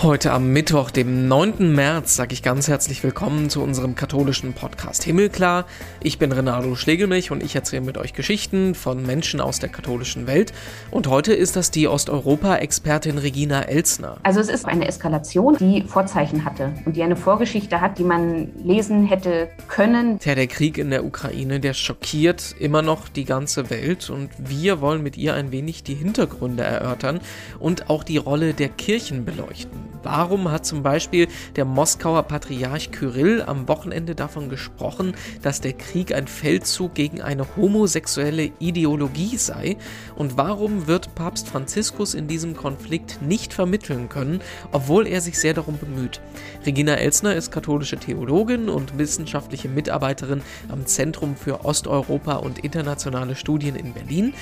Heute am Mittwoch, dem 9. März, sage ich ganz herzlich willkommen zu unserem katholischen Podcast Himmelklar. Ich bin Renato Schlegelmilch und ich erzähle mit euch Geschichten von Menschen aus der katholischen Welt. Und heute ist das die Osteuropa-Expertin Regina Elsner. Also es ist eine Eskalation, die Vorzeichen hatte und die eine Vorgeschichte hat, die man lesen hätte können. Ja, der Krieg in der Ukraine, der schockiert immer noch die ganze Welt und wir wollen mit ihr ein wenig die Hintergründe erörtern und auch die Rolle der Kirchen beleuchten. Warum hat zum Beispiel der Moskauer Patriarch Kyrill am Wochenende davon gesprochen, dass der Krieg ein Feldzug gegen eine homosexuelle Ideologie sei? Und warum wird Papst Franziskus in diesem Konflikt nicht vermitteln können, obwohl er sich sehr darum bemüht? Regina Elsner ist katholische Theologin und wissenschaftliche Mitarbeiterin am Zentrum für Osteuropa und internationale Studien in Berlin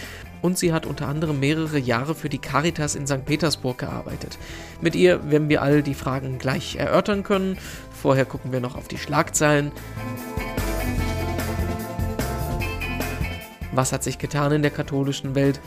und sie hat unter anderem mehrere Jahre für die Caritas in St. Petersburg gearbeitet. Mit ihr werden wir all die Fragen gleich erörtern können. Vorher gucken wir noch auf die Schlagzeilen. Was hat sich getan in der katholischen Welt?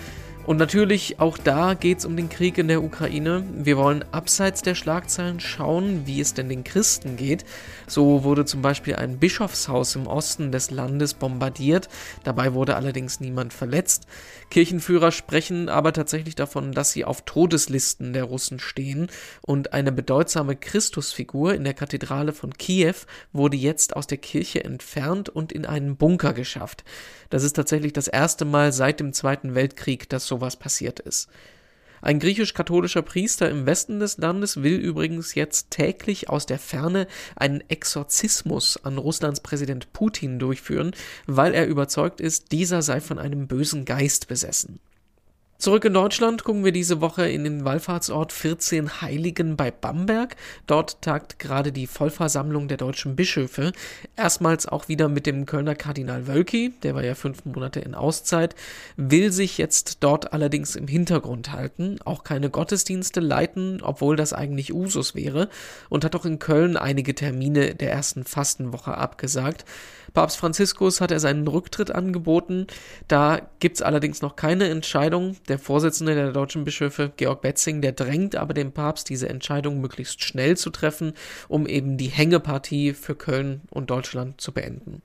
Und natürlich auch da geht es um den Krieg in der Ukraine. Wir wollen abseits der Schlagzeilen schauen, wie es denn den Christen geht. So wurde zum Beispiel ein Bischofshaus im Osten des Landes bombardiert. Dabei wurde allerdings niemand verletzt. Kirchenführer sprechen aber tatsächlich davon, dass sie auf Todeslisten der Russen stehen. Und eine bedeutsame Christusfigur in der Kathedrale von Kiew wurde jetzt aus der Kirche entfernt und in einen Bunker geschafft. Das ist tatsächlich das erste Mal seit dem Zweiten Weltkrieg, dass sowas passiert ist. Ein griechisch-katholischer Priester im Westen des Landes will übrigens jetzt täglich aus der Ferne einen Exorzismus an Russlands Präsident Putin durchführen, weil er überzeugt ist, dieser sei von einem bösen Geist besessen. Zurück in Deutschland gucken wir diese Woche in den Wallfahrtsort 14 Heiligen bei Bamberg. Dort tagt gerade die Vollversammlung der deutschen Bischöfe. Erstmals auch wieder mit dem Kölner Kardinal Wölki, der war ja fünf Monate in Auszeit, will sich jetzt dort allerdings im Hintergrund halten, auch keine Gottesdienste leiten, obwohl das eigentlich Usus wäre, und hat auch in Köln einige Termine der ersten Fastenwoche abgesagt. Papst Franziskus hat er seinen Rücktritt angeboten. Da gibt es allerdings noch keine Entscheidung. Der Vorsitzende der deutschen Bischöfe, Georg Betzing, der drängt aber den Papst, diese Entscheidung möglichst schnell zu treffen, um eben die Hängepartie für Köln und Deutschland zu beenden.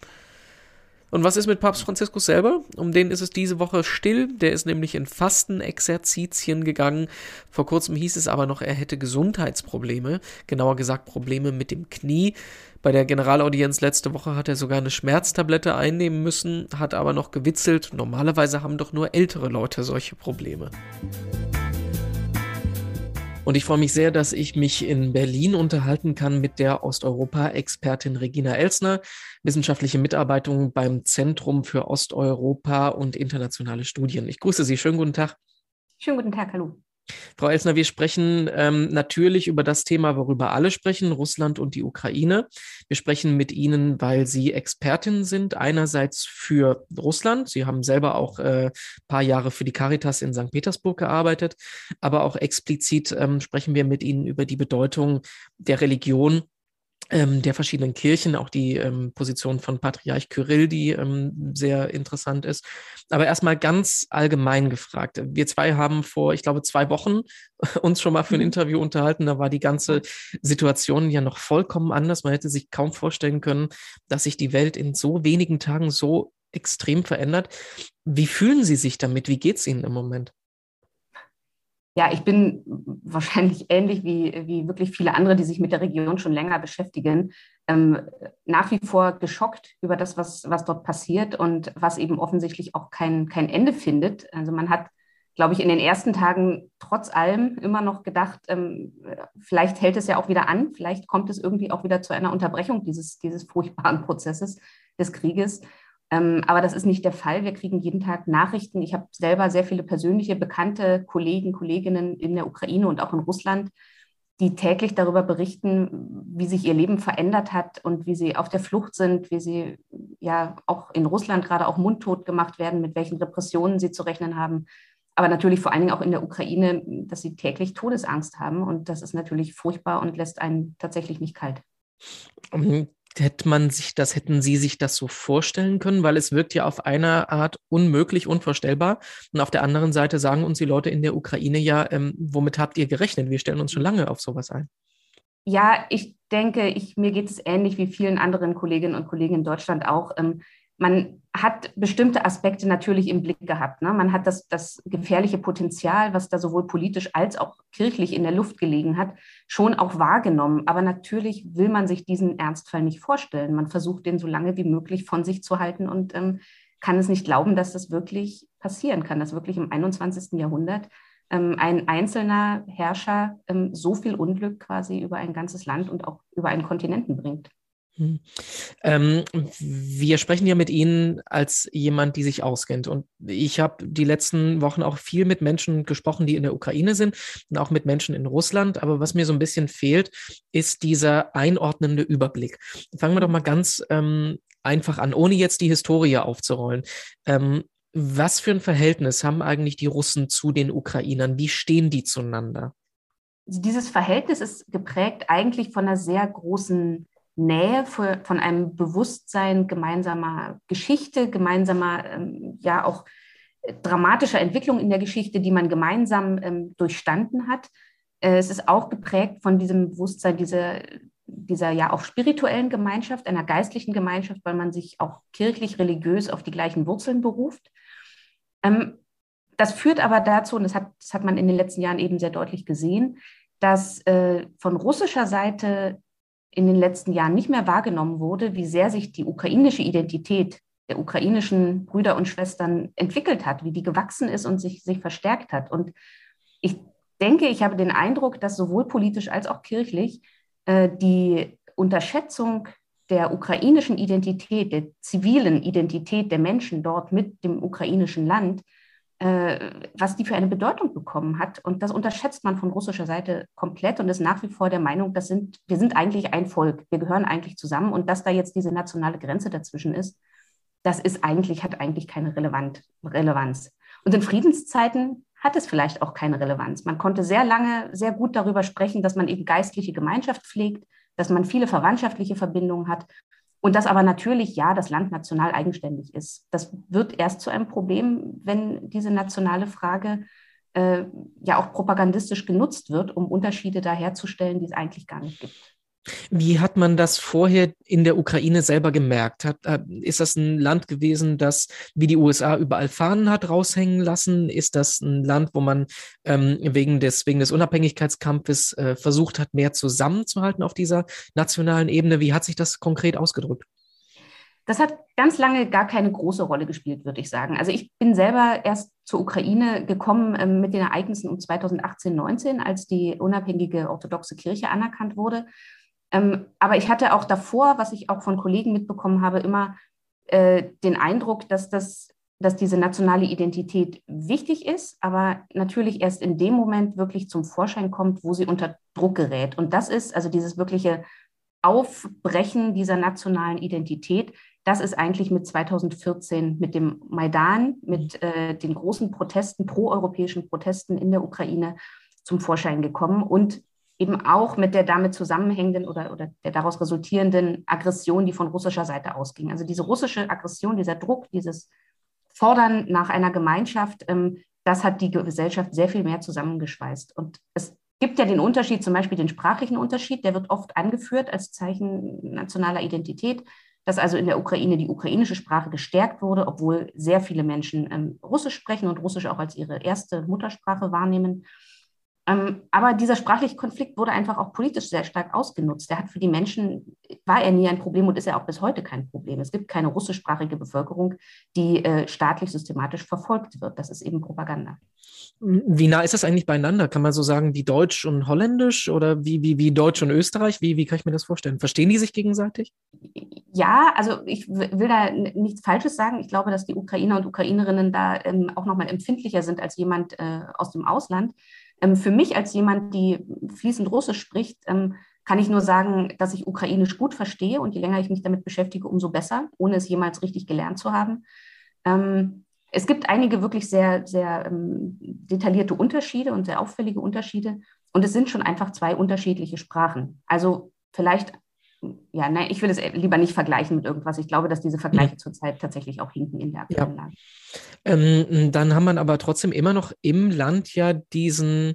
Und was ist mit Papst Franziskus selber? Um den ist es diese Woche still. Der ist nämlich in Fastenexerzitien gegangen. Vor kurzem hieß es aber noch, er hätte Gesundheitsprobleme. Genauer gesagt Probleme mit dem Knie. Bei der Generalaudienz letzte Woche hat er sogar eine Schmerztablette einnehmen müssen, hat aber noch gewitzelt. Normalerweise haben doch nur ältere Leute solche Probleme. Und ich freue mich sehr, dass ich mich in Berlin unterhalten kann mit der Osteuropa-Expertin Regina Elsner, wissenschaftliche Mitarbeitung beim Zentrum für Osteuropa und internationale Studien. Ich grüße Sie. Schönen guten Tag. Schönen guten Tag, hallo. Frau Elsner, wir sprechen ähm, natürlich über das Thema, worüber alle sprechen, Russland und die Ukraine. Wir sprechen mit Ihnen, weil Sie Expertin sind, einerseits für Russland. Sie haben selber auch ein äh, paar Jahre für die Caritas in St. Petersburg gearbeitet, aber auch explizit ähm, sprechen wir mit Ihnen über die Bedeutung der Religion ähm, der verschiedenen Kirchen, auch die ähm, Position von Patriarch Kyrill, die ähm, sehr interessant ist. Aber erstmal ganz allgemein gefragt. Wir zwei haben vor, ich glaube, zwei Wochen uns schon mal für ein mhm. Interview unterhalten. Da war die ganze Situation ja noch vollkommen anders. Man hätte sich kaum vorstellen können, dass sich die Welt in so wenigen Tagen so extrem verändert. Wie fühlen Sie sich damit? Wie geht es Ihnen im Moment? Ja, ich bin wahrscheinlich ähnlich wie, wie wirklich viele andere, die sich mit der Region schon länger beschäftigen, ähm, nach wie vor geschockt über das, was, was dort passiert und was eben offensichtlich auch kein, kein Ende findet. Also man hat, glaube ich, in den ersten Tagen trotz allem immer noch gedacht, ähm, vielleicht hält es ja auch wieder an, vielleicht kommt es irgendwie auch wieder zu einer Unterbrechung dieses, dieses furchtbaren Prozesses des Krieges. Ähm, aber das ist nicht der Fall. Wir kriegen jeden Tag Nachrichten. Ich habe selber sehr viele persönliche, bekannte Kollegen, Kolleginnen in der Ukraine und auch in Russland, die täglich darüber berichten, wie sich ihr Leben verändert hat und wie sie auf der Flucht sind, wie sie ja auch in Russland gerade auch mundtot gemacht werden, mit welchen Repressionen sie zu rechnen haben. Aber natürlich vor allen Dingen auch in der Ukraine, dass sie täglich Todesangst haben. Und das ist natürlich furchtbar und lässt einen tatsächlich nicht kalt. Hätte man sich das, hätten Sie sich das so vorstellen können? Weil es wirkt ja auf einer Art unmöglich, unvorstellbar. Und auf der anderen Seite sagen uns die Leute in der Ukraine ja, ähm, womit habt ihr gerechnet? Wir stellen uns schon lange auf sowas ein. Ja, ich denke, ich, mir geht es ähnlich wie vielen anderen Kolleginnen und Kollegen in Deutschland auch. Ähm, man hat bestimmte Aspekte natürlich im Blick gehabt. Ne? Man hat das, das gefährliche Potenzial, was da sowohl politisch als auch kirchlich in der Luft gelegen hat, schon auch wahrgenommen. Aber natürlich will man sich diesen Ernstfall nicht vorstellen. Man versucht, den so lange wie möglich von sich zu halten und ähm, kann es nicht glauben, dass das wirklich passieren kann, dass wirklich im 21. Jahrhundert ähm, ein einzelner Herrscher ähm, so viel Unglück quasi über ein ganzes Land und auch über einen Kontinenten bringt. Hm. Ähm, wir sprechen ja mit Ihnen als jemand, die sich auskennt. Und ich habe die letzten Wochen auch viel mit Menschen gesprochen, die in der Ukraine sind und auch mit Menschen in Russland. Aber was mir so ein bisschen fehlt, ist dieser einordnende Überblick. Fangen wir doch mal ganz ähm, einfach an, ohne jetzt die Historie aufzurollen. Ähm, was für ein Verhältnis haben eigentlich die Russen zu den Ukrainern? Wie stehen die zueinander? Dieses Verhältnis ist geprägt eigentlich von einer sehr großen Nähe, von einem Bewusstsein gemeinsamer Geschichte, gemeinsamer, ähm, ja auch äh, dramatischer Entwicklung in der Geschichte, die man gemeinsam ähm, durchstanden hat. Äh, es ist auch geprägt von diesem Bewusstsein dieser, dieser ja auch spirituellen Gemeinschaft, einer geistlichen Gemeinschaft, weil man sich auch kirchlich, religiös auf die gleichen Wurzeln beruft. Ähm, das führt aber dazu, und das hat, das hat man in den letzten Jahren eben sehr deutlich gesehen, dass äh, von russischer Seite in den letzten Jahren nicht mehr wahrgenommen wurde, wie sehr sich die ukrainische Identität der ukrainischen Brüder und Schwestern entwickelt hat, wie die gewachsen ist und sich, sich verstärkt hat. Und ich denke, ich habe den Eindruck, dass sowohl politisch als auch kirchlich äh, die Unterschätzung der ukrainischen Identität, der zivilen Identität der Menschen dort mit dem ukrainischen Land was die für eine Bedeutung bekommen hat. Und das unterschätzt man von russischer Seite komplett und ist nach wie vor der Meinung, das sind, wir sind eigentlich ein Volk, wir gehören eigentlich zusammen und dass da jetzt diese nationale Grenze dazwischen ist, das ist eigentlich, hat eigentlich keine Relevant, Relevanz. Und in Friedenszeiten hat es vielleicht auch keine Relevanz. Man konnte sehr lange sehr gut darüber sprechen, dass man eben geistliche Gemeinschaft pflegt, dass man viele verwandtschaftliche Verbindungen hat und dass aber natürlich, ja, das Land national eigenständig ist. Das wird erst zu einem Problem, wenn diese nationale Frage äh, ja auch propagandistisch genutzt wird, um Unterschiede da herzustellen, die es eigentlich gar nicht gibt. Wie hat man das vorher in der Ukraine selber gemerkt? Hat, äh, ist das ein Land gewesen, das wie die USA überall Fahnen hat raushängen lassen? Ist das ein Land, wo man ähm, wegen, des, wegen des Unabhängigkeitskampfes äh, versucht hat, mehr zusammenzuhalten auf dieser nationalen Ebene? Wie hat sich das konkret ausgedrückt? Das hat ganz lange gar keine große Rolle gespielt, würde ich sagen. Also ich bin selber erst zur Ukraine gekommen ähm, mit den Ereignissen um 2018, 19, als die unabhängige orthodoxe Kirche anerkannt wurde. Ähm, aber ich hatte auch davor, was ich auch von Kollegen mitbekommen habe, immer äh, den Eindruck, dass, das, dass diese nationale Identität wichtig ist, aber natürlich erst in dem Moment wirklich zum Vorschein kommt, wo sie unter Druck gerät. Und das ist also dieses wirkliche Aufbrechen dieser nationalen Identität. Das ist eigentlich mit 2014, mit dem Maidan, mit äh, den großen Protesten, proeuropäischen Protesten in der Ukraine zum Vorschein gekommen und eben auch mit der damit zusammenhängenden oder, oder der daraus resultierenden Aggression, die von russischer Seite ausging. Also diese russische Aggression, dieser Druck, dieses Fordern nach einer Gemeinschaft, ähm, das hat die Gesellschaft sehr viel mehr zusammengeschweißt. Und es gibt ja den Unterschied, zum Beispiel den sprachlichen Unterschied, der wird oft angeführt als Zeichen nationaler Identität, dass also in der Ukraine die ukrainische Sprache gestärkt wurde, obwohl sehr viele Menschen ähm, Russisch sprechen und Russisch auch als ihre erste Muttersprache wahrnehmen. Ähm, aber dieser sprachliche Konflikt wurde einfach auch politisch sehr stark ausgenutzt. Der hat für die Menschen, war er nie ein Problem und ist er auch bis heute kein Problem. Es gibt keine russischsprachige Bevölkerung, die äh, staatlich systematisch verfolgt wird. Das ist eben Propaganda. Wie nah ist das eigentlich beieinander? Kann man so sagen wie Deutsch und Holländisch oder wie, wie, wie Deutsch und Österreich? Wie, wie kann ich mir das vorstellen? Verstehen die sich gegenseitig? Ja, also ich will da nichts Falsches sagen. Ich glaube, dass die Ukrainer und Ukrainerinnen da ähm, auch nochmal empfindlicher sind als jemand äh, aus dem Ausland. Ähm, für mich als jemand, die fließend Russisch spricht, ähm, kann ich nur sagen, dass ich Ukrainisch gut verstehe und je länger ich mich damit beschäftige, umso besser, ohne es jemals richtig gelernt zu haben. Ähm, es gibt einige wirklich sehr, sehr detaillierte Unterschiede und sehr auffällige Unterschiede und es sind schon einfach zwei unterschiedliche Sprachen. Also vielleicht ja, nein, ich will es lieber nicht vergleichen mit irgendwas. Ich glaube, dass diese Vergleiche mhm. zurzeit tatsächlich auch hinken in der aktuellen ja. Lage. Ähm, dann haben wir aber trotzdem immer noch im Land ja diesen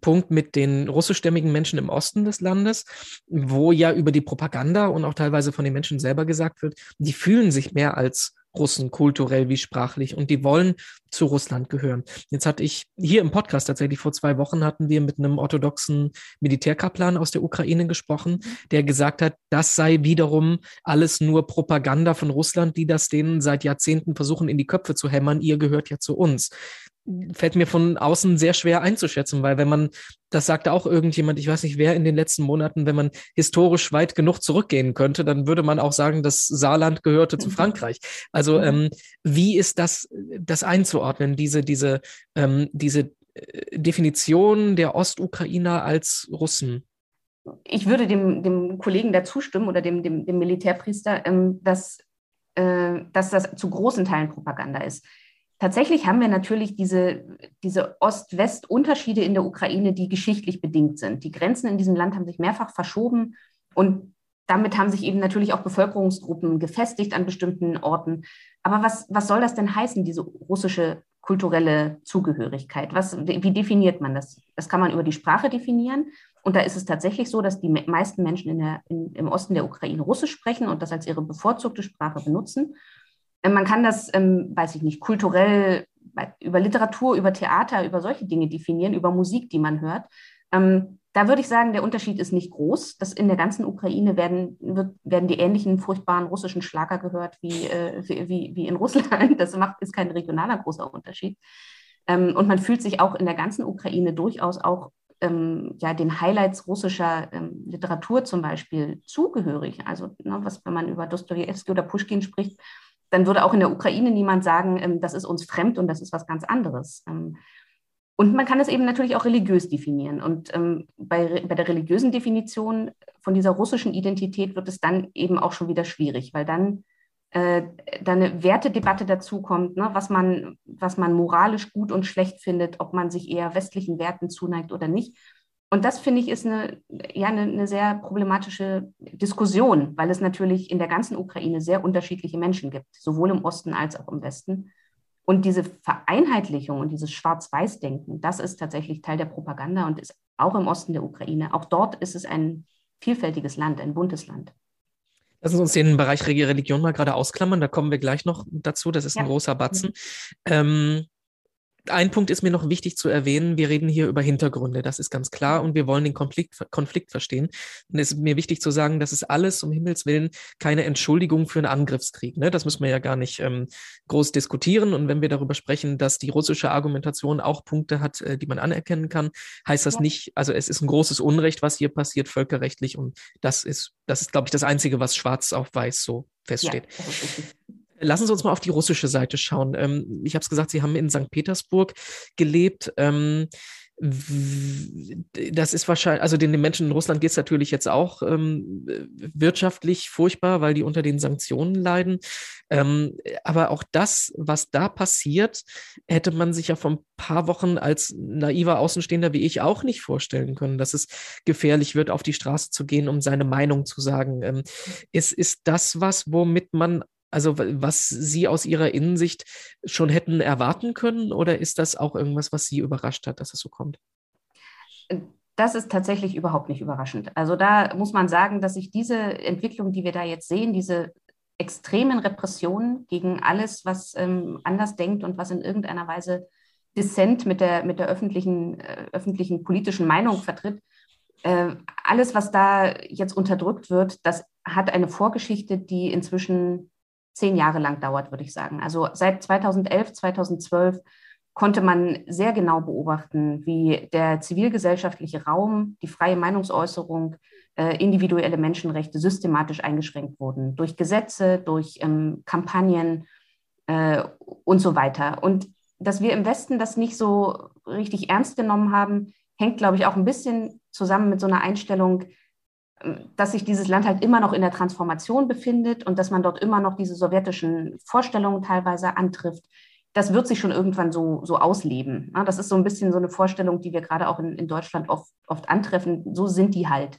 Punkt mit den russischstämmigen Menschen im Osten des Landes, wo ja über die Propaganda und auch teilweise von den Menschen selber gesagt wird, die fühlen sich mehr als Russen, kulturell wie sprachlich, und die wollen zu Russland gehören. Jetzt hatte ich hier im Podcast tatsächlich vor zwei Wochen hatten wir mit einem orthodoxen Militärkaplan aus der Ukraine gesprochen, der gesagt hat, das sei wiederum alles nur Propaganda von Russland, die das denen seit Jahrzehnten versuchen in die Köpfe zu hämmern, ihr gehört ja zu uns fällt mir von außen sehr schwer einzuschätzen, weil wenn man, das sagte auch irgendjemand, ich weiß nicht wer in den letzten Monaten, wenn man historisch weit genug zurückgehen könnte, dann würde man auch sagen, das Saarland gehörte zu mhm. Frankreich. Also mhm. ähm, wie ist das, das einzuordnen, diese, diese, ähm, diese äh, Definition der Ostukrainer als Russen? Ich würde dem, dem Kollegen da zustimmen oder dem, dem, dem Militärpriester, ähm, dass, äh, dass das zu großen Teilen Propaganda ist. Tatsächlich haben wir natürlich diese, diese Ost-West-Unterschiede in der Ukraine, die geschichtlich bedingt sind. Die Grenzen in diesem Land haben sich mehrfach verschoben und damit haben sich eben natürlich auch Bevölkerungsgruppen gefestigt an bestimmten Orten. Aber was, was soll das denn heißen, diese russische kulturelle Zugehörigkeit? Was, wie definiert man das? Das kann man über die Sprache definieren. Und da ist es tatsächlich so, dass die meisten Menschen in der, in, im Osten der Ukraine Russisch sprechen und das als ihre bevorzugte Sprache benutzen. Äh, man kann das, ähm, weiß ich nicht, kulturell über Literatur, über Theater, über solche Dinge definieren, über Musik, die man hört. Ähm, da würde ich sagen, der Unterschied ist nicht groß. Dass in der ganzen Ukraine werden, wird, werden die ähnlichen furchtbaren russischen Schlager gehört wie, äh, wie, wie in Russland. Das macht, ist kein regionaler großer Unterschied. Ähm, und man fühlt sich auch in der ganzen Ukraine durchaus auch ähm, ja, den Highlights russischer ähm, Literatur zum Beispiel zugehörig. Also ne, was, wenn man über Dostoevsky oder Pushkin spricht, dann würde auch in der Ukraine niemand sagen, ähm, das ist uns fremd und das ist was ganz anderes. Ähm, und man kann es eben natürlich auch religiös definieren. Und ähm, bei, bei der religiösen Definition von dieser russischen Identität wird es dann eben auch schon wieder schwierig, weil dann, äh, dann eine Wertedebatte dazu kommt, ne, was, man, was man moralisch gut und schlecht findet, ob man sich eher westlichen Werten zuneigt oder nicht. Und das finde ich ist eine, ja, eine, eine, sehr problematische Diskussion, weil es natürlich in der ganzen Ukraine sehr unterschiedliche Menschen gibt, sowohl im Osten als auch im Westen. Und diese Vereinheitlichung und dieses Schwarz-Weiß-Denken, das ist tatsächlich Teil der Propaganda und ist auch im Osten der Ukraine. Auch dort ist es ein vielfältiges Land, ein buntes Land. Lassen Sie uns den Bereich Religion mal gerade ausklammern, da kommen wir gleich noch dazu, das ist ja. ein großer Batzen. Ähm, ein Punkt ist mir noch wichtig zu erwähnen. Wir reden hier über Hintergründe, das ist ganz klar, und wir wollen den Konflikt, Konflikt verstehen. Und es ist mir wichtig zu sagen, das ist alles um Himmels Willen keine Entschuldigung für einen Angriffskrieg. Ne? Das müssen wir ja gar nicht ähm, groß diskutieren. Und wenn wir darüber sprechen, dass die russische Argumentation auch Punkte hat, äh, die man anerkennen kann, heißt das ja. nicht, also es ist ein großes Unrecht, was hier passiert, völkerrechtlich. Und das ist, das ist, glaube ich, das Einzige, was schwarz auf weiß so feststeht. Ja, Lassen Sie uns mal auf die russische Seite schauen. Ähm, ich habe es gesagt, Sie haben in St. Petersburg gelebt. Ähm, das ist wahrscheinlich, also den, den Menschen in Russland geht es natürlich jetzt auch ähm, wirtschaftlich furchtbar, weil die unter den Sanktionen leiden. Ähm, aber auch das, was da passiert, hätte man sich ja vor ein paar Wochen als naiver Außenstehender wie ich auch nicht vorstellen können, dass es gefährlich wird, auf die Straße zu gehen, um seine Meinung zu sagen. Ähm, ist, ist das was, womit man also was Sie aus Ihrer Innensicht schon hätten erwarten können oder ist das auch irgendwas, was Sie überrascht hat, dass es so kommt? Das ist tatsächlich überhaupt nicht überraschend. Also da muss man sagen, dass sich diese Entwicklung, die wir da jetzt sehen, diese extremen Repressionen gegen alles, was ähm, anders denkt und was in irgendeiner Weise Dissent mit der, mit der öffentlichen, äh, öffentlichen politischen Meinung vertritt, äh, alles, was da jetzt unterdrückt wird, das hat eine Vorgeschichte, die inzwischen zehn Jahre lang dauert, würde ich sagen. Also seit 2011, 2012 konnte man sehr genau beobachten, wie der zivilgesellschaftliche Raum, die freie Meinungsäußerung, äh, individuelle Menschenrechte systematisch eingeschränkt wurden durch Gesetze, durch ähm, Kampagnen äh, und so weiter. Und dass wir im Westen das nicht so richtig ernst genommen haben, hängt, glaube ich, auch ein bisschen zusammen mit so einer Einstellung, dass sich dieses Land halt immer noch in der Transformation befindet und dass man dort immer noch diese sowjetischen Vorstellungen teilweise antrifft. Das wird sich schon irgendwann so, so ausleben. Das ist so ein bisschen so eine Vorstellung, die wir gerade auch in, in Deutschland oft, oft antreffen. So sind die halt.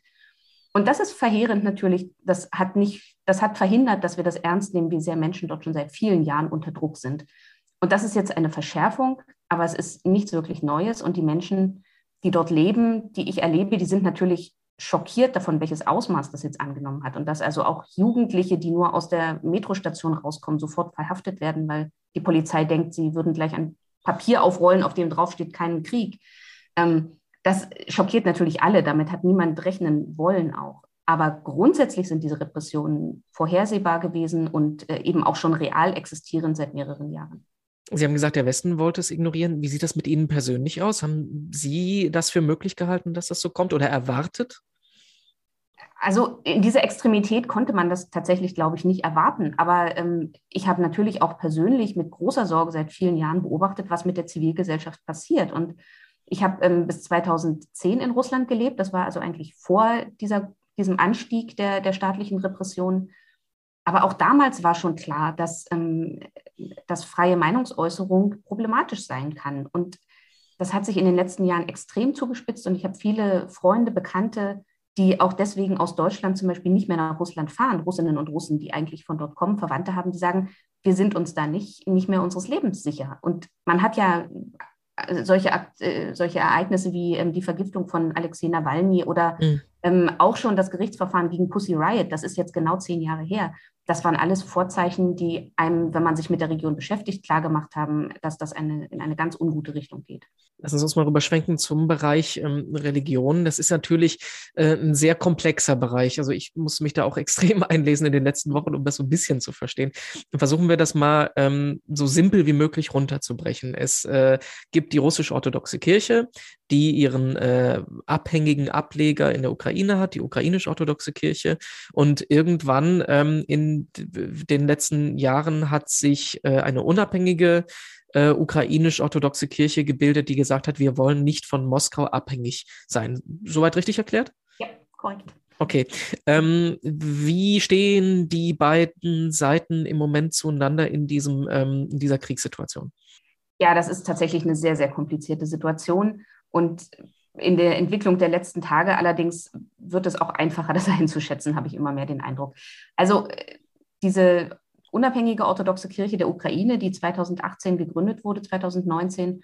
Und das ist verheerend natürlich. Das hat nicht, das hat verhindert, dass wir das ernst nehmen, wie sehr Menschen dort schon seit vielen Jahren unter Druck sind. Und das ist jetzt eine Verschärfung, aber es ist nichts wirklich Neues. Und die Menschen, die dort leben, die ich erlebe, die sind natürlich schockiert davon, welches Ausmaß das jetzt angenommen hat. Und dass also auch Jugendliche, die nur aus der Metrostation rauskommen, sofort verhaftet werden, weil die Polizei denkt, sie würden gleich ein Papier aufrollen, auf dem draufsteht, keinen Krieg. Ähm, das schockiert natürlich alle, damit hat niemand rechnen wollen auch. Aber grundsätzlich sind diese Repressionen vorhersehbar gewesen und äh, eben auch schon real existierend seit mehreren Jahren. Sie haben gesagt, der Westen wollte es ignorieren. Wie sieht das mit Ihnen persönlich aus? Haben Sie das für möglich gehalten, dass das so kommt oder erwartet? Also in dieser Extremität konnte man das tatsächlich, glaube ich, nicht erwarten. Aber ähm, ich habe natürlich auch persönlich mit großer Sorge seit vielen Jahren beobachtet, was mit der Zivilgesellschaft passiert. Und ich habe ähm, bis 2010 in Russland gelebt. Das war also eigentlich vor dieser, diesem Anstieg der, der staatlichen Repression. Aber auch damals war schon klar, dass, ähm, dass freie Meinungsäußerung problematisch sein kann. Und das hat sich in den letzten Jahren extrem zugespitzt. Und ich habe viele Freunde, Bekannte, die auch deswegen aus Deutschland zum Beispiel nicht mehr nach Russland fahren, Russinnen und Russen, die eigentlich von dort kommen, Verwandte haben, die sagen, wir sind uns da nicht, nicht mehr unseres Lebens sicher. Und man hat ja äh, solche, äh, solche Ereignisse wie ähm, die Vergiftung von Alexei Nawalny oder mhm. Ähm, auch schon das Gerichtsverfahren gegen Pussy Riot, das ist jetzt genau zehn Jahre her. Das waren alles Vorzeichen, die einem, wenn man sich mit der Region beschäftigt, klargemacht haben, dass das eine, in eine ganz ungute Richtung geht. Lassen Sie uns mal rüberschwenken zum Bereich ähm, Religion. Das ist natürlich äh, ein sehr komplexer Bereich. Also ich muss mich da auch extrem einlesen in den letzten Wochen, um das so ein bisschen zu verstehen. Versuchen wir das mal ähm, so simpel wie möglich runterzubrechen. Es äh, gibt die russisch-orthodoxe Kirche, die ihren äh, abhängigen Ableger in der Ukraine hat, die ukrainisch-orthodoxe Kirche. Und irgendwann ähm, in den letzten Jahren hat sich äh, eine unabhängige äh, ukrainisch-orthodoxe Kirche gebildet, die gesagt hat, wir wollen nicht von Moskau abhängig sein. Soweit richtig erklärt? Ja, korrekt. Okay. Ähm, wie stehen die beiden Seiten im Moment zueinander in, diesem, ähm, in dieser Kriegssituation? Ja, das ist tatsächlich eine sehr, sehr komplizierte Situation. Und in der Entwicklung der letzten Tage allerdings wird es auch einfacher, das einzuschätzen, habe ich immer mehr den Eindruck. Also äh, diese unabhängige orthodoxe Kirche der Ukraine, die 2018 gegründet wurde, 2019,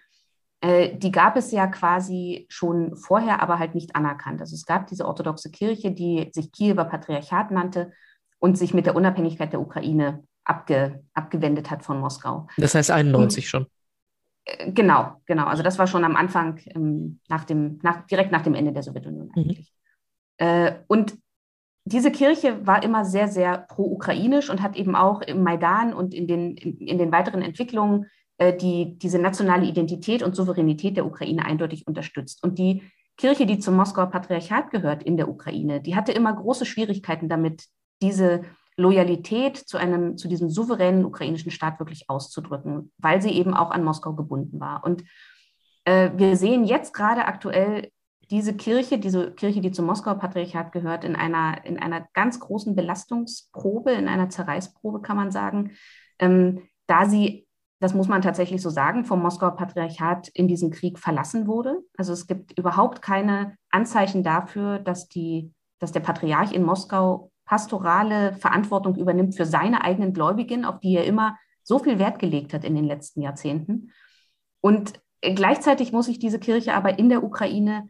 äh, die gab es ja quasi schon vorher, aber halt nicht anerkannt. Also es gab diese orthodoxe Kirche, die sich Kiewer Patriarchat nannte und sich mit der Unabhängigkeit der Ukraine abge, abgewendet hat von Moskau. Das heißt 91 und, schon. Äh, genau, genau. Also das war schon am Anfang, ähm, nach dem, nach, direkt nach dem Ende der Sowjetunion mhm. eigentlich. Mhm. Äh, und diese Kirche war immer sehr, sehr pro-ukrainisch und hat eben auch im Maidan und in den, in, in den weiteren Entwicklungen äh, die, diese nationale Identität und Souveränität der Ukraine eindeutig unterstützt. Und die Kirche, die zum Moskauer Patriarchat gehört in der Ukraine, die hatte immer große Schwierigkeiten damit, diese Loyalität zu einem, zu diesem souveränen ukrainischen Staat wirklich auszudrücken, weil sie eben auch an Moskau gebunden war. Und äh, wir sehen jetzt gerade aktuell diese Kirche, diese Kirche, die zum Moskauer Patriarchat gehört, in einer, in einer ganz großen Belastungsprobe, in einer Zerreißprobe, kann man sagen, ähm, da sie, das muss man tatsächlich so sagen, vom Moskauer Patriarchat in diesen Krieg verlassen wurde. Also es gibt überhaupt keine Anzeichen dafür, dass, die, dass der Patriarch in Moskau pastorale Verantwortung übernimmt für seine eigenen Gläubigen, auf die er immer so viel Wert gelegt hat in den letzten Jahrzehnten. Und gleichzeitig muss sich diese Kirche aber in der Ukraine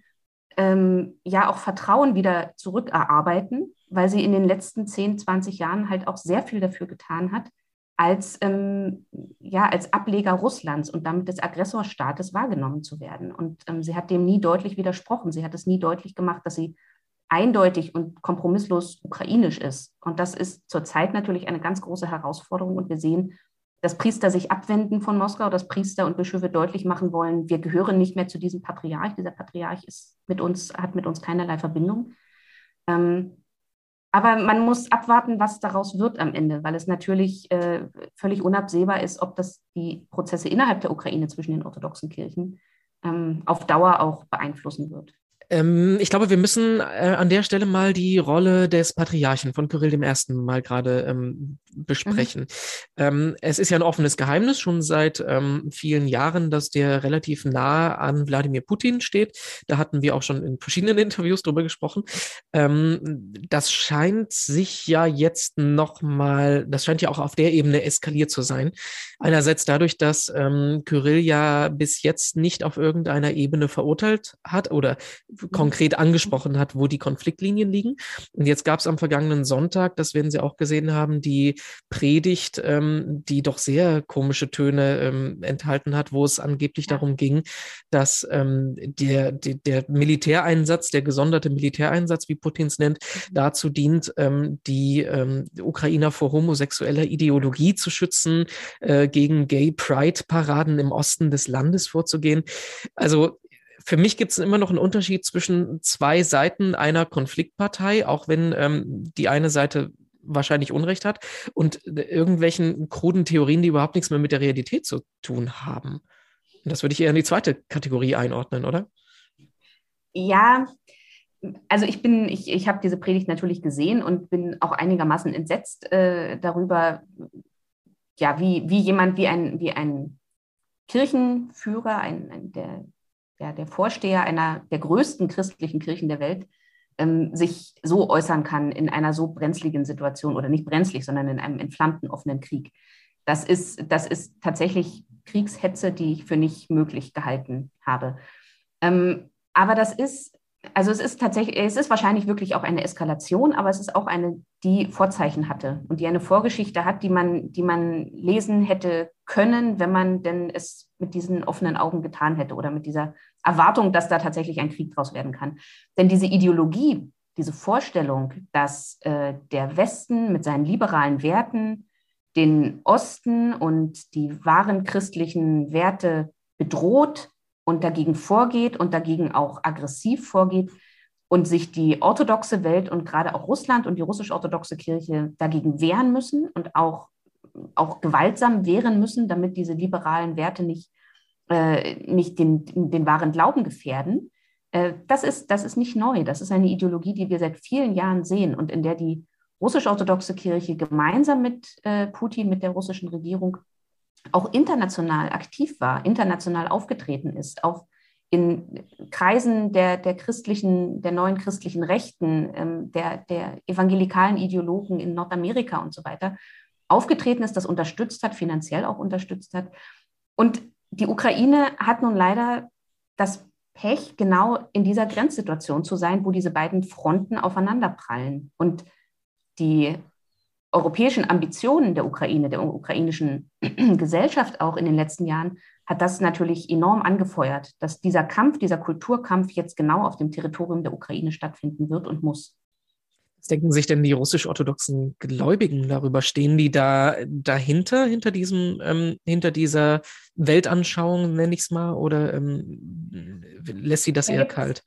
ähm, ja auch Vertrauen wieder zurückerarbeiten, weil sie in den letzten 10, 20 Jahren halt auch sehr viel dafür getan hat, als, ähm, ja, als Ableger Russlands und damit des Aggressorstaates wahrgenommen zu werden. Und ähm, sie hat dem nie deutlich widersprochen. Sie hat es nie deutlich gemacht, dass sie eindeutig und kompromisslos ukrainisch ist. Und das ist zurzeit natürlich eine ganz große Herausforderung. Und wir sehen, dass Priester sich abwenden von Moskau, dass Priester und Bischöfe deutlich machen wollen, wir gehören nicht mehr zu diesem Patriarch. Dieser Patriarch ist mit uns, hat mit uns keinerlei Verbindung. Ähm, aber man muss abwarten, was daraus wird am Ende, weil es natürlich äh, völlig unabsehbar ist, ob das die Prozesse innerhalb der Ukraine zwischen den orthodoxen Kirchen ähm, auf Dauer auch beeinflussen wird. Ähm, ich glaube, wir müssen äh, an der Stelle mal die Rolle des Patriarchen von Kyrill I. mal gerade ähm, besprechen. Mhm. Ähm, es ist ja ein offenes Geheimnis schon seit ähm, vielen Jahren, dass der relativ nah an Wladimir Putin steht. Da hatten wir auch schon in verschiedenen Interviews drüber gesprochen. Ähm, das scheint sich ja jetzt noch mal, das scheint ja auch auf der Ebene eskaliert zu sein. Einerseits dadurch, dass ähm, Kyrill ja bis jetzt nicht auf irgendeiner Ebene verurteilt hat oder. Konkret angesprochen hat, wo die Konfliktlinien liegen. Und jetzt gab es am vergangenen Sonntag, das werden Sie auch gesehen haben, die Predigt, ähm, die doch sehr komische Töne ähm, enthalten hat, wo es angeblich darum ging, dass ähm, der, der, der, Militäreinsatz, der gesonderte Militäreinsatz, wie Putin es nennt, mhm. dazu dient, ähm, die ähm, Ukrainer vor homosexueller Ideologie zu schützen, äh, gegen Gay Pride-Paraden im Osten des Landes vorzugehen. Also für mich gibt es immer noch einen Unterschied zwischen zwei Seiten einer Konfliktpartei, auch wenn ähm, die eine Seite wahrscheinlich Unrecht hat und irgendwelchen kruden Theorien, die überhaupt nichts mehr mit der Realität zu tun haben. Und das würde ich eher in die zweite Kategorie einordnen, oder? Ja, also ich bin, ich, ich habe diese Predigt natürlich gesehen und bin auch einigermaßen entsetzt äh, darüber, ja, wie, wie jemand, wie ein, wie ein Kirchenführer, ein, ein der ja, der Vorsteher einer der größten christlichen Kirchen der Welt ähm, sich so äußern kann in einer so brenzligen Situation oder nicht brenzlig, sondern in einem entflammten offenen Krieg. Das ist, das ist tatsächlich Kriegshetze, die ich für nicht möglich gehalten habe. Ähm, aber das ist also es ist tatsächlich, es ist wahrscheinlich wirklich auch eine Eskalation, aber es ist auch eine, die Vorzeichen hatte und die eine Vorgeschichte hat, die man, die man lesen hätte können, wenn man denn es mit diesen offenen Augen getan hätte oder mit dieser Erwartung, dass da tatsächlich ein Krieg draus werden kann. Denn diese Ideologie, diese Vorstellung, dass äh, der Westen mit seinen liberalen Werten den Osten und die wahren christlichen Werte bedroht, und dagegen vorgeht und dagegen auch aggressiv vorgeht und sich die orthodoxe Welt und gerade auch Russland und die russisch-orthodoxe Kirche dagegen wehren müssen und auch, auch gewaltsam wehren müssen, damit diese liberalen Werte nicht, äh, nicht den, den wahren Glauben gefährden. Äh, das, ist, das ist nicht neu. Das ist eine Ideologie, die wir seit vielen Jahren sehen und in der die russisch-orthodoxe Kirche gemeinsam mit äh, Putin, mit der russischen Regierung auch international aktiv war, international aufgetreten ist, auch in Kreisen der, der christlichen, der neuen christlichen Rechten, ähm, der, der evangelikalen Ideologen in Nordamerika und so weiter aufgetreten ist, das unterstützt hat, finanziell auch unterstützt hat. Und die Ukraine hat nun leider das Pech, genau in dieser Grenzsituation zu sein, wo diese beiden Fronten aufeinanderprallen. Und die europäischen Ambitionen der Ukraine, der ukrainischen Gesellschaft auch in den letzten Jahren, hat das natürlich enorm angefeuert, dass dieser Kampf, dieser Kulturkampf jetzt genau auf dem Territorium der Ukraine stattfinden wird und muss. Was denken sich denn die russisch-orthodoxen Gläubigen darüber? Stehen die da dahinter, hinter diesem, ähm, hinter dieser Weltanschauung, nenne ich es mal, oder ähm, lässt sie das da eher kalt?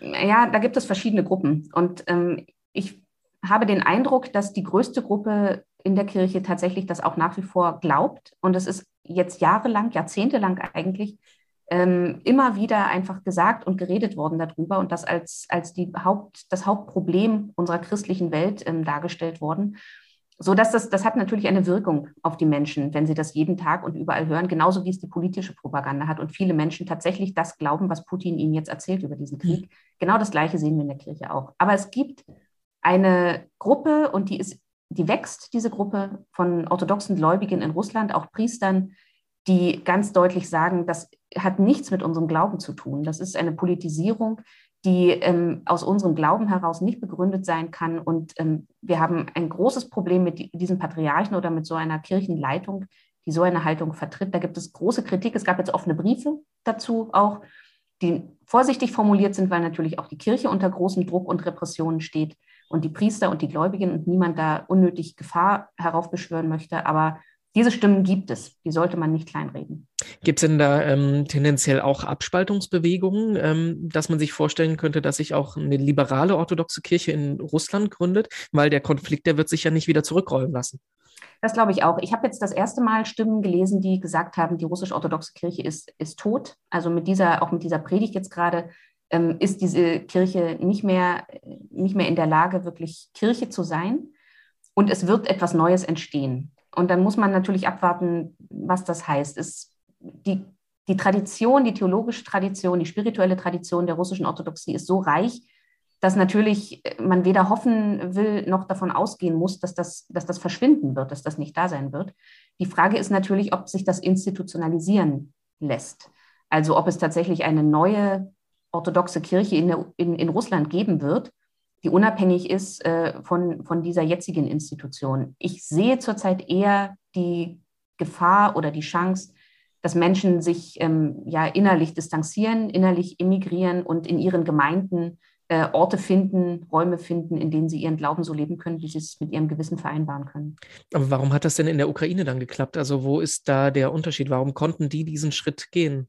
Ja, da gibt es verschiedene Gruppen. Und ähm, ich habe den Eindruck, dass die größte Gruppe in der Kirche tatsächlich das auch nach wie vor glaubt. Und es ist jetzt jahrelang, jahrzehntelang eigentlich ähm, immer wieder einfach gesagt und geredet worden darüber und das als, als die Haupt, das Hauptproblem unserer christlichen Welt ähm, dargestellt worden. So dass das, das hat natürlich eine Wirkung auf die Menschen, wenn sie das jeden Tag und überall hören, genauso wie es die politische Propaganda hat und viele Menschen tatsächlich das glauben, was Putin ihnen jetzt erzählt über diesen Krieg. Mhm. Genau das Gleiche sehen wir in der Kirche auch. Aber es gibt eine Gruppe und die ist, die wächst, diese Gruppe von orthodoxen Gläubigen in Russland, auch Priestern, die ganz deutlich sagen, das hat nichts mit unserem Glauben zu tun. Das ist eine Politisierung, die ähm, aus unserem Glauben heraus nicht begründet sein kann. Und ähm, wir haben ein großes Problem mit diesen Patriarchen oder mit so einer Kirchenleitung, die so eine Haltung vertritt. Da gibt es große Kritik. Es gab jetzt offene Briefe dazu auch, die vorsichtig formuliert sind, weil natürlich auch die Kirche unter großem Druck und Repressionen steht und die Priester und die Gläubigen und niemand da unnötig Gefahr heraufbeschwören möchte. Aber diese Stimmen gibt es, die sollte man nicht kleinreden. Gibt es denn da ähm, tendenziell auch Abspaltungsbewegungen, ähm, dass man sich vorstellen könnte, dass sich auch eine liberale orthodoxe Kirche in Russland gründet? Weil der Konflikt, der wird sich ja nicht wieder zurückrollen lassen. Das glaube ich auch. Ich habe jetzt das erste Mal Stimmen gelesen, die gesagt haben, die russisch-orthodoxe Kirche ist, ist tot. Also mit dieser, auch mit dieser Predigt jetzt gerade ist diese Kirche nicht mehr, nicht mehr in der Lage, wirklich Kirche zu sein. Und es wird etwas Neues entstehen. Und dann muss man natürlich abwarten, was das heißt. Es, die, die Tradition, die theologische Tradition, die spirituelle Tradition der russischen Orthodoxie ist so reich, dass natürlich man weder hoffen will noch davon ausgehen muss, dass das, dass das verschwinden wird, dass das nicht da sein wird. Die Frage ist natürlich, ob sich das institutionalisieren lässt. Also ob es tatsächlich eine neue orthodoxe Kirche in, der, in, in Russland geben wird, die unabhängig ist äh, von, von dieser jetzigen Institution. Ich sehe zurzeit eher die Gefahr oder die Chance, dass Menschen sich ähm, ja innerlich distanzieren, innerlich emigrieren und in ihren Gemeinden äh, Orte finden, Räume finden, in denen sie ihren Glauben so leben können, wie sie es mit ihrem Gewissen vereinbaren können. Aber warum hat das denn in der Ukraine dann geklappt? Also wo ist da der Unterschied? Warum konnten die diesen Schritt gehen?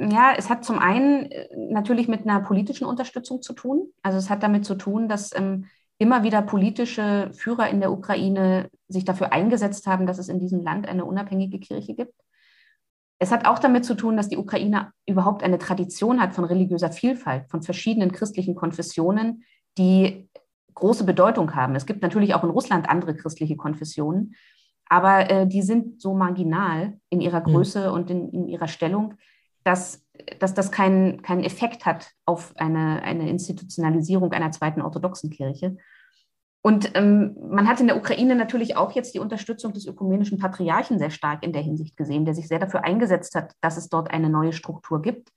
Ja, es hat zum einen äh, natürlich mit einer politischen Unterstützung zu tun. Also es hat damit zu tun, dass ähm, immer wieder politische Führer in der Ukraine sich dafür eingesetzt haben, dass es in diesem Land eine unabhängige Kirche gibt. Es hat auch damit zu tun, dass die Ukraine überhaupt eine Tradition hat von religiöser Vielfalt, von verschiedenen christlichen Konfessionen, die große Bedeutung haben. Es gibt natürlich auch in Russland andere christliche Konfessionen, aber äh, die sind so marginal in ihrer hm. Größe mhm. und in, in, ihrer Stellung, dass, dass das keinen kein Effekt hat auf eine, eine Institutionalisierung einer zweiten orthodoxen Kirche. Und ähm, man hat in der Ukraine natürlich auch jetzt die Unterstützung des ökumenischen Patriarchen sehr stark in der Hinsicht gesehen, der sich sehr dafür eingesetzt hat, dass es dort eine neue Struktur gibt.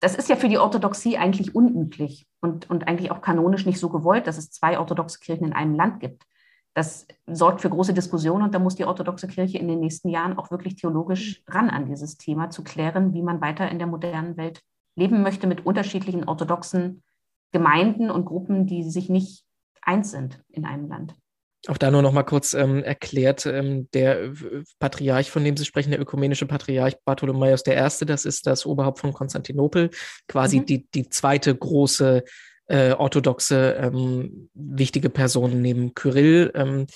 Das ist ja für die Orthodoxie eigentlich unüblich und, und eigentlich auch kanonisch nicht so gewollt, dass es zwei orthodoxe Kirchen in einem Land gibt. Das sorgt für große Diskussionen und da muss die orthodoxe Kirche in den nächsten Jahren auch wirklich theologisch ran an dieses Thema zu klären, wie man weiter in der modernen Welt leben möchte mit unterschiedlichen orthodoxen Gemeinden und Gruppen, die sich nicht eins sind in einem Land. Auch da nur noch mal kurz ähm, erklärt, ähm, der Patriarch, von dem Sie sprechen, der ökumenische Patriarch Bartholomäus I., das ist das Oberhaupt von Konstantinopel, quasi mhm. die, die zweite große äh, orthodoxe ähm, wichtige Person neben Kyrill. Ähm,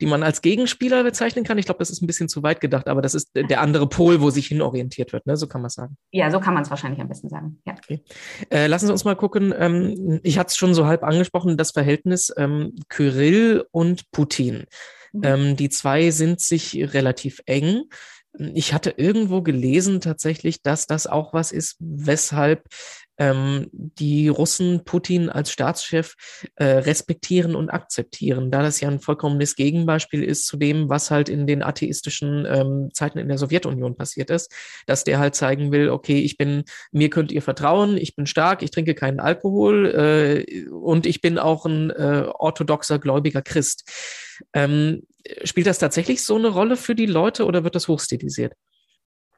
die man als Gegenspieler bezeichnen kann. Ich glaube, das ist ein bisschen zu weit gedacht, aber das ist der andere Pol, wo sich hinorientiert wird, ne? so kann man es sagen. Ja, so kann man es wahrscheinlich am besten sagen. Ja. Okay. Äh, lassen Sie uns mal gucken. Ähm, ich hatte es schon so halb angesprochen, das Verhältnis ähm, Kyrill und Putin. Mhm. Ähm, die zwei sind sich relativ eng. Ich hatte irgendwo gelesen tatsächlich, dass das auch was ist, weshalb ähm, die Russen Putin als Staatschef äh, respektieren und akzeptieren, da das ja ein vollkommenes Gegenbeispiel ist zu dem, was halt in den atheistischen ähm, Zeiten in der Sowjetunion passiert ist, dass der halt zeigen will, okay, ich bin, mir könnt ihr vertrauen, ich bin stark, ich trinke keinen Alkohol äh, und ich bin auch ein äh, orthodoxer gläubiger Christ. Ähm, spielt das tatsächlich so eine Rolle für die Leute oder wird das hochstilisiert?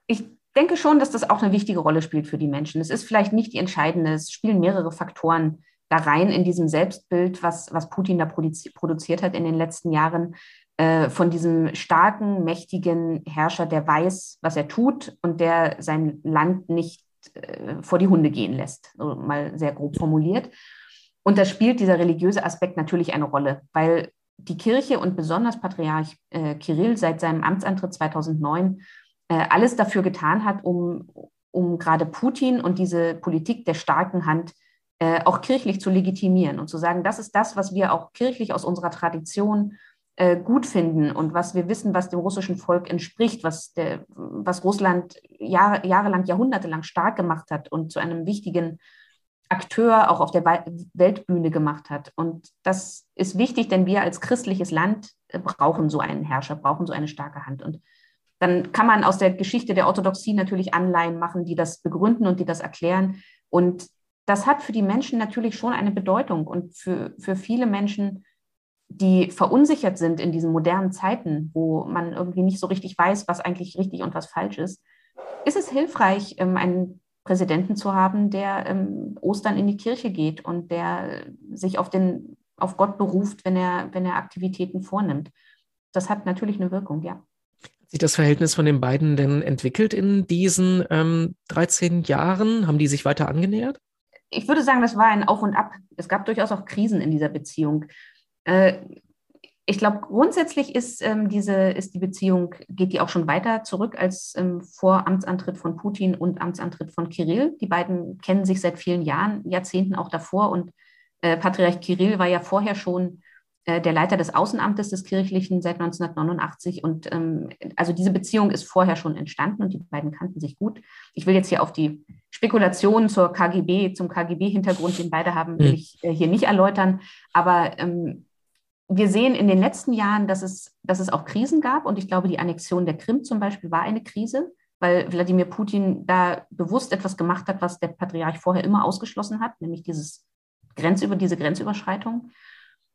Ich denke schon, dass das auch eine wichtige Rolle spielt für die Menschen. Es ist vielleicht nicht die entscheidende, es spielen mehrere Faktoren da rein in diesem Selbstbild, was, was Putin da produziert hat in den letzten Jahren, äh, von diesem starken, mächtigen Herrscher, der weiß, was er tut und der sein Land nicht äh, vor die Hunde gehen lässt, so mal sehr grob formuliert. Und da spielt dieser religiöse Aspekt natürlich eine Rolle, weil die Kirche und besonders Patriarch äh, Kirill seit seinem Amtsantritt 2009 äh, alles dafür getan hat, um, um gerade Putin und diese Politik der starken Hand äh, auch kirchlich zu legitimieren und zu sagen, das ist das, was wir auch kirchlich aus unserer Tradition äh, gut finden und was wir wissen, was dem russischen Volk entspricht, was, der, was Russland Jahre, jahrelang, jahrhundertelang stark gemacht hat und zu einem wichtigen Akteur auch auf der Weltbühne gemacht hat. Und das ist wichtig, denn wir als christliches Land äh, brauchen so einen Herrscher, brauchen so eine starke Hand. Und dann kann man aus der Geschichte der Orthodoxie natürlich Anleihen machen, die das begründen und die das erklären. Und das hat für die Menschen natürlich schon eine Bedeutung und für, für viele Menschen, die verunsichert sind in diesen modernen Zeiten, wo man irgendwie nicht so richtig weiß, was eigentlich richtig und was falsch ist, ist es hilfreich, ähm, einen Präsidenten zu haben, der ähm, Ostern in die Kirche geht und der sich auf, den, auf Gott beruft, wenn er, wenn er Aktivitäten vornimmt. Das hat natürlich eine Wirkung, ja sich das Verhältnis von den beiden denn entwickelt in diesen ähm, 13 Jahren? Haben die sich weiter angenähert? Ich würde sagen, das war ein Auf und Ab. Es gab durchaus auch Krisen in dieser Beziehung. Äh, Ich glaube, grundsätzlich ist ähm, diese ist die Beziehung geht die auch schon weiter zurück als ähm, vor Amtsantritt von Putin und Amtsantritt von Kirill. Die beiden kennen sich seit vielen Jahren, Jahrzehnten auch davor und äh, Patriarch Kirill war ja vorher schon der Leiter des Außenamtes des Kirchlichen seit 1989 und ähm, also diese Beziehung ist vorher schon entstanden und die beiden kannten sich gut. Ich will jetzt hier auf die Spekulationen zur KGB, zum KGB-Hintergrund, den beide haben, will hm. ich äh, hier nicht erläutern, aber ähm, wir sehen in den letzten Jahren, dass es, dass es auch Krisen gab. Und ich glaube, die Annexion der Krim zum Beispiel war eine Krise, weil Wladimir Putin da bewusst etwas gemacht hat, was der Patriarch vorher immer ausgeschlossen hat, nämlich dieses Grenzüber, diese Grenzüberschreitung.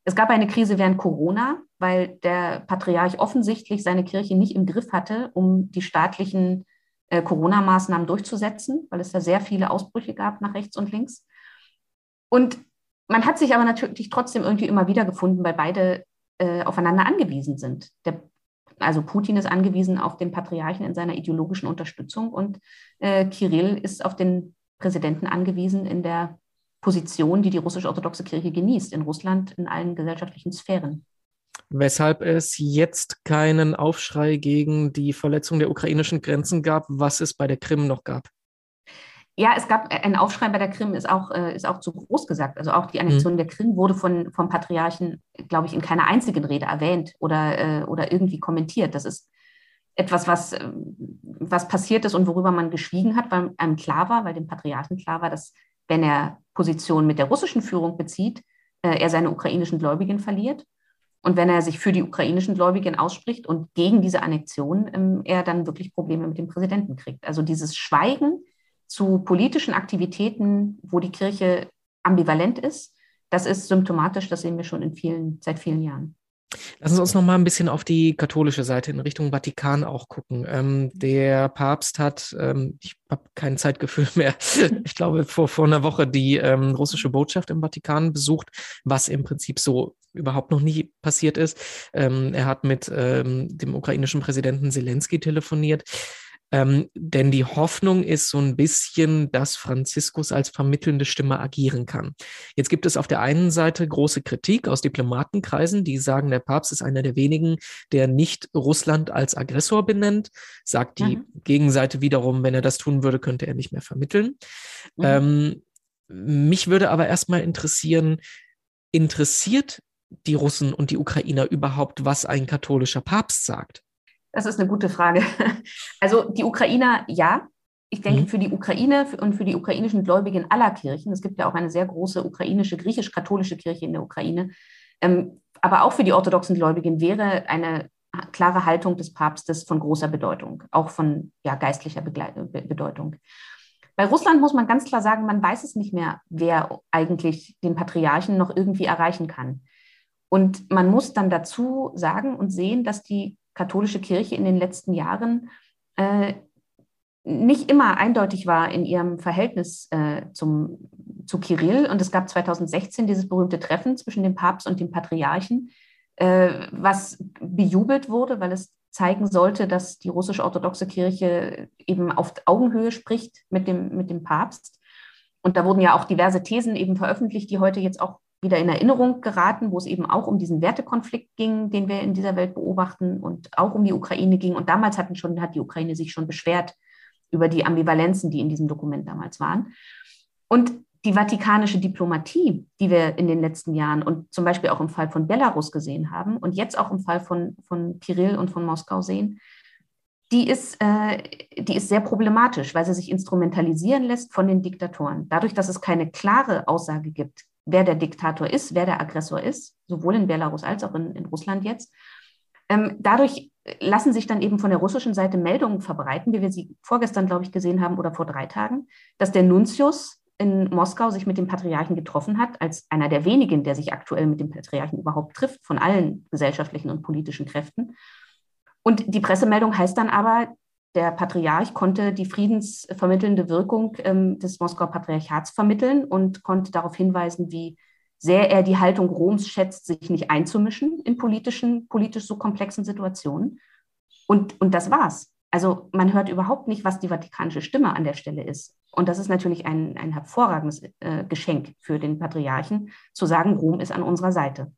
Es gab eine Krise während Corona, weil der Patriarch offensichtlich seine Kirche nicht im Griff hatte, um die staatlichen äh, Corona-Maßnahmen durchzusetzen, weil es da sehr viele Ausbrüche gab nach rechts und links. Und man hat sich aber natürlich trotzdem irgendwie immer wieder gefunden, weil beide äh, aufeinander angewiesen sind. Der, also Putin ist angewiesen auf den Patriarchen in seiner ideologischen Unterstützung und äh, Kirill ist auf den Präsidenten angewiesen in der Position, die die russisch-orthodoxe Kirche genießt, in Russland in allen gesellschaftlichen Sphären. Weshalb es jetzt keinen Aufschrei gegen die Verletzung der ukrainischen Grenzen gab, was es bei der Krim noch gab ja, es gab äh, ein Aufschrei bei der Krim, ist auch, äh, ist auch zu groß gesagt. Also auch die Annexion mhm. der Krim wurde von, vom Patriarchen, glaube ich, in keiner einzigen Rede erwähnt oder, äh, oder irgendwie kommentiert. Das ist etwas, was, was passiert ist und worüber man geschwiegen hat, weil einem klar war, weil dem Patriarchen klar war, dass wenn er Position mit der russischen Führung bezieht, er seine ukrainischen Gläubigen verliert. Und wenn er sich für die ukrainischen Gläubigen ausspricht und gegen diese Annexion, ähm, er dann wirklich Probleme mit dem Präsidenten kriegt. Also dieses Schweigen, zu politischen Aktivitäten, wo die Kirche ambivalent ist, das ist symptomatisch, das sehen wir schon in vielen, seit vielen Jahren. Lassen Sie uns noch mal ein bisschen auf die katholische Seite in Richtung Vatikan auch gucken. Ähm, der Papst hat, ähm, ich habe kein Zeitgefühl mehr, ich glaube vor, vor einer Woche die ähm, russische Botschaft im Vatikan besucht, was im Prinzip so überhaupt noch nie passiert ist. Ähm, er hat mit ähm, dem ukrainischen Präsidenten Zelensky telefoniert. Ähm, denn die Hoffnung ist so ein bisschen, dass Franziskus als vermittelnde Stimme agieren kann. Jetzt gibt es auf der einen Seite große Kritik aus Diplomatenkreisen, die sagen, der Papst ist einer der wenigen, der nicht Russland als Aggressor benennt. Sagt die mhm. Gegenseite wiederum, wenn er das tun würde, könnte er nicht mehr vermitteln. Mhm. Ähm, mich würde aber erstmal interessieren, interessiert die Russen und die Ukrainer überhaupt, was ein katholischer Papst sagt? Das ist eine gute Frage. Also die Ukrainer, ja. Ich denke, mhm. für die Ukraine und für die ukrainischen Gläubigen aller Kirchen, es gibt ja auch eine sehr große ukrainische, griechisch-katholische Kirche in der Ukraine, ähm, aber auch für die orthodoxen Gläubigen wäre eine klare Haltung des Papstes von großer Bedeutung, auch von ja, geistlicher Begle Bedeutung. Bei Russland muss man ganz klar sagen, man weiß es nicht mehr, wer eigentlich den Patriarchen noch irgendwie erreichen kann. Und man muss dann dazu sagen und sehen, dass die katholische Kirche in den letzten Jahren äh, nicht immer eindeutig war in ihrem Verhältnis äh, zum, zu Kirill. Und es gab 2016 dieses berühmte Treffen zwischen dem Papst und dem Patriarchen, äh, was bejubelt wurde, weil es zeigen sollte, dass die russisch-orthodoxe Kirche eben auf Augenhöhe spricht mit dem, mit dem Papst. Und da wurden ja auch diverse Thesen eben veröffentlicht, die heute jetzt auch wieder in Erinnerung geraten, wo es eben auch um diesen Wertekonflikt ging, den wir in dieser Welt beobachten und auch um die Ukraine ging. Und damals hatten schon, hat die Ukraine sich schon beschwert über die Ambivalenzen, die in diesem Dokument damals waren. Und die vatikanische Diplomatie, die wir in den letzten Jahren und zum Beispiel auch im Fall von Belarus gesehen haben und jetzt auch im Fall von, von Kirill und von Moskau sehen, die ist, äh, die ist sehr problematisch, weil sie sich instrumentalisieren lässt von den Diktatoren. Dadurch, dass es keine klare Aussage gibt, wer der Diktator ist, wer der Aggressor ist, sowohl in Belarus als auch in, in Russland jetzt. Ähm, dadurch lassen sich dann eben von der russischen Seite Meldungen verbreiten, wie wir sie vorgestern, glaube ich, gesehen haben oder vor drei Tagen, dass der Nuntius in Moskau sich mit dem Patriarchen getroffen hat, als einer der wenigen, der sich aktuell mit dem Patriarchen überhaupt trifft, von allen gesellschaftlichen und politischen Kräften. Und die Pressemeldung heißt dann aber, der Patriarch konnte die friedensvermittelnde Wirkung ähm, des Moskauer Patriarchats vermitteln und konnte darauf hinweisen, wie sehr er die Haltung Roms schätzt, sich nicht einzumischen in politischen, politisch so komplexen Situationen. Und, und das war's. Also man hört überhaupt nicht, was die vatikanische Stimme an der Stelle ist. Und das ist natürlich ein, ein hervorragendes äh, Geschenk für den Patriarchen, zu sagen, Rom ist an unserer Seite.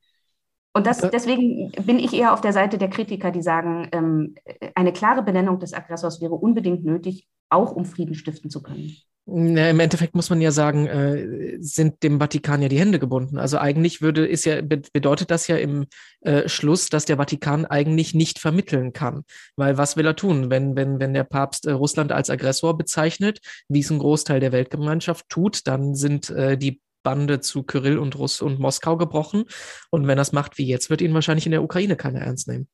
Und das, deswegen bin ich eher auf der Seite der Kritiker, die sagen, ähm, eine klare Benennung des Aggressors wäre unbedingt nötig, auch um Frieden stiften zu können. Ja, Im Endeffekt muss man ja sagen, äh, sind dem Vatikan ja die Hände gebunden. Also eigentlich würde, ist ja, bedeutet das ja im äh, Schluss, dass der Vatikan eigentlich nicht vermitteln kann. Weil was will er tun, wenn, wenn, wenn der Papst äh, Russland als Aggressor bezeichnet, wie es ein Großteil der Weltgemeinschaft tut, dann sind äh, die Bande zu Kyrill und Russ und Moskau gebrochen. Und wenn er es macht wie jetzt, wird ihn wahrscheinlich in der Ukraine keiner ernst nehmen.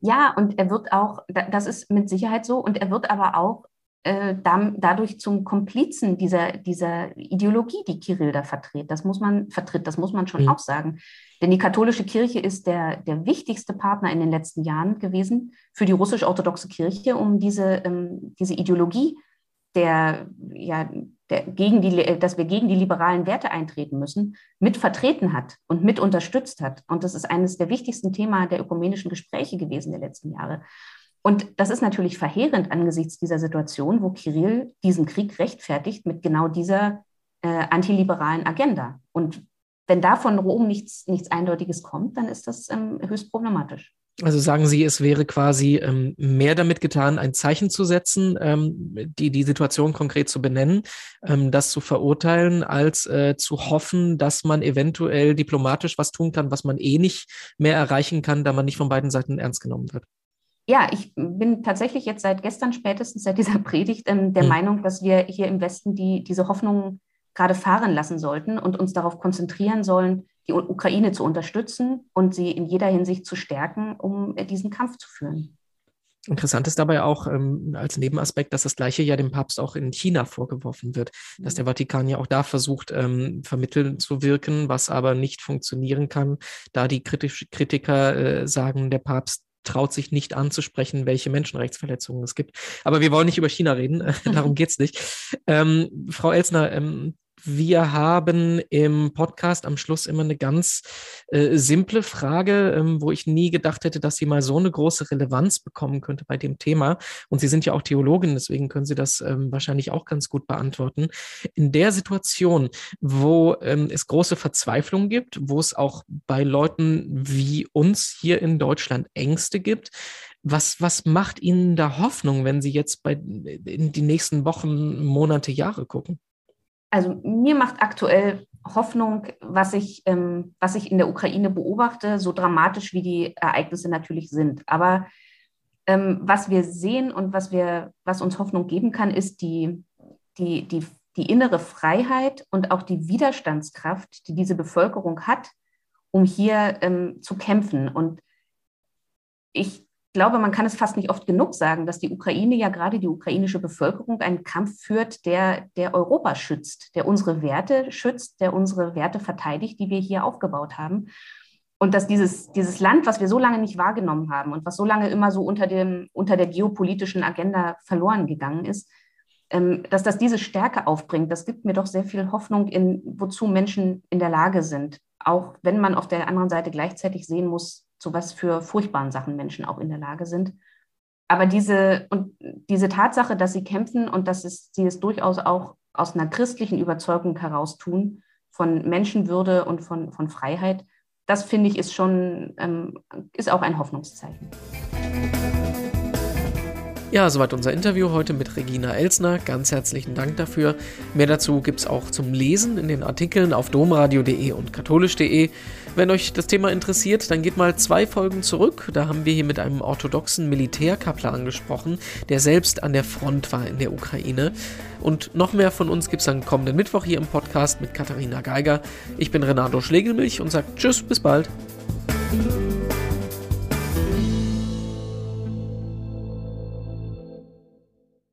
Ja, und er wird auch, das ist mit Sicherheit so, und er wird aber auch äh, dadurch zum Komplizen dieser, dieser Ideologie, die Kirill da vertritt. Das muss man, vertritt, das muss man schon mhm. auch sagen. Denn die katholische Kirche ist der, der wichtigste Partner in den letzten Jahren gewesen für die russisch-orthodoxe Kirche, um diese, ähm, diese Ideologie der, ja, der gegen die, dass wir gegen die liberalen Werte eintreten müssen, mit vertreten hat und mit unterstützt hat. Und das ist eines der wichtigsten Themen der ökumenischen Gespräche gewesen der letzten Jahre. Und das ist natürlich verheerend angesichts dieser Situation, wo Kirill diesen Krieg rechtfertigt mit genau dieser äh, antiliberalen Agenda. Und wenn da von Rom nichts, nichts Eindeutiges kommt, dann ist das ähm, höchst problematisch. Also sagen Sie, es wäre quasi ähm, mehr damit getan, ein Zeichen zu setzen, ähm, die, die Situation konkret zu benennen, ähm, das zu verurteilen, als äh, zu hoffen, dass man eventuell diplomatisch was tun kann, was man eh nicht mehr erreichen kann, da man nicht von beiden Seiten ernst genommen wird ja, ich bin tatsächlich jetzt seit gestern spätestens seit dieser Predigt ähm, der mhm. Meinung, dass wir hier im Westen die, diese Hoffnung gerade fahren lassen sollten und uns darauf konzentrieren sollen, die Ukraine zu unterstützen und sie in jeder Hinsicht zu stärken, um äh, diesen Kampf zu führen. Interessant ist dabei auch ähm, als Nebenaspekt, dass das Gleiche ja dem Papst auch in China vorgeworfen wird, mhm. dass der Vatikan ja auch da versucht, ähm, vermitteln zu wirken, was aber nicht funktionieren kann, da die Kritiker äh, sagen, der Papst traut sich nicht anzusprechen, welche Menschenrechtsverletzungen es gibt. Aber wir wollen nicht über China reden, darum geht's nicht. Ähm, Frau Elsner, ähm, wir haben im Podcast am Schluss immer eine ganz äh, simple Frage, ähm, wo ich nie gedacht hätte, dass sie mal so eine große Relevanz bekommen könnte bei dem Thema. Und Sie sind ja auch Theologin, deswegen können Sie das ähm, wahrscheinlich auch ganz gut beantworten. In der Situation, wo ähm, es große Verzweiflung gibt, wo es auch bei Leuten wie uns hier in Deutschland Ängste gibt, was, was macht Ihnen da Hoffnung, wenn Sie jetzt bei, in die nächsten Wochen, Monate, Jahre gucken? Also mir macht aktuell Hoffnung, was ich, ähm, was ich in der Ukraine beobachte, so dramatisch wie die Ereignisse natürlich sind. Aber ähm, was wir sehen und was, wir, was uns Hoffnung geben kann, ist die, die, die, die innere Freiheit und auch die Widerstandskraft, die diese Bevölkerung hat, um hier ähm, zu kämpfen. Und ich glaube, man kann es fast nicht oft genug sagen, dass die Ukraine ja gerade die ukrainische Bevölkerung einen Kampf führt, der, der Europa schützt, der unsere Werte schützt, der unsere Werte verteidigt, die wir hier aufgebaut haben. Und dass dieses, dieses Land, was wir so lange nicht wahrgenommen haben und was so lange immer so unter, dem, unter der geopolitischen Agenda verloren gegangen ist, ähm, dass das diese Stärke aufbringt, das gibt mir doch sehr viel Hoffnung in, wozu Menschen in der Lage sind. Auch wenn man auf der anderen Seite gleichzeitig sehen muss, zu was für furchtbaren Sachen Menschen auch in der Lage sind. Aber diese, und diese Tatsache, dass sie kämpfen und dass es, sie es durchaus auch aus einer christlichen Überzeugung heraus tun, von Menschenwürde und von, von Freiheit, das finde ich ist schon, ähm, ist auch ein Hoffnungszeichen. Ja, soweit unser Interview heute mit Regina Elsner. Ganz herzlichen Dank dafür. Mehr dazu gibt es auch zum Lesen in den Artikeln auf domradio.de und katholisch.de. Wenn euch das Thema interessiert, dann geht mal zwei Folgen zurück. Da haben wir hier mit einem orthodoxen Militärkaplan gesprochen, der selbst an der Front war in der Ukraine. Und noch mehr von uns gibt es dann kommenden Mittwoch hier im Podcast mit Katharina Geiger. Ich bin Renato Schlegelmilch und sage Tschüss, bis bald.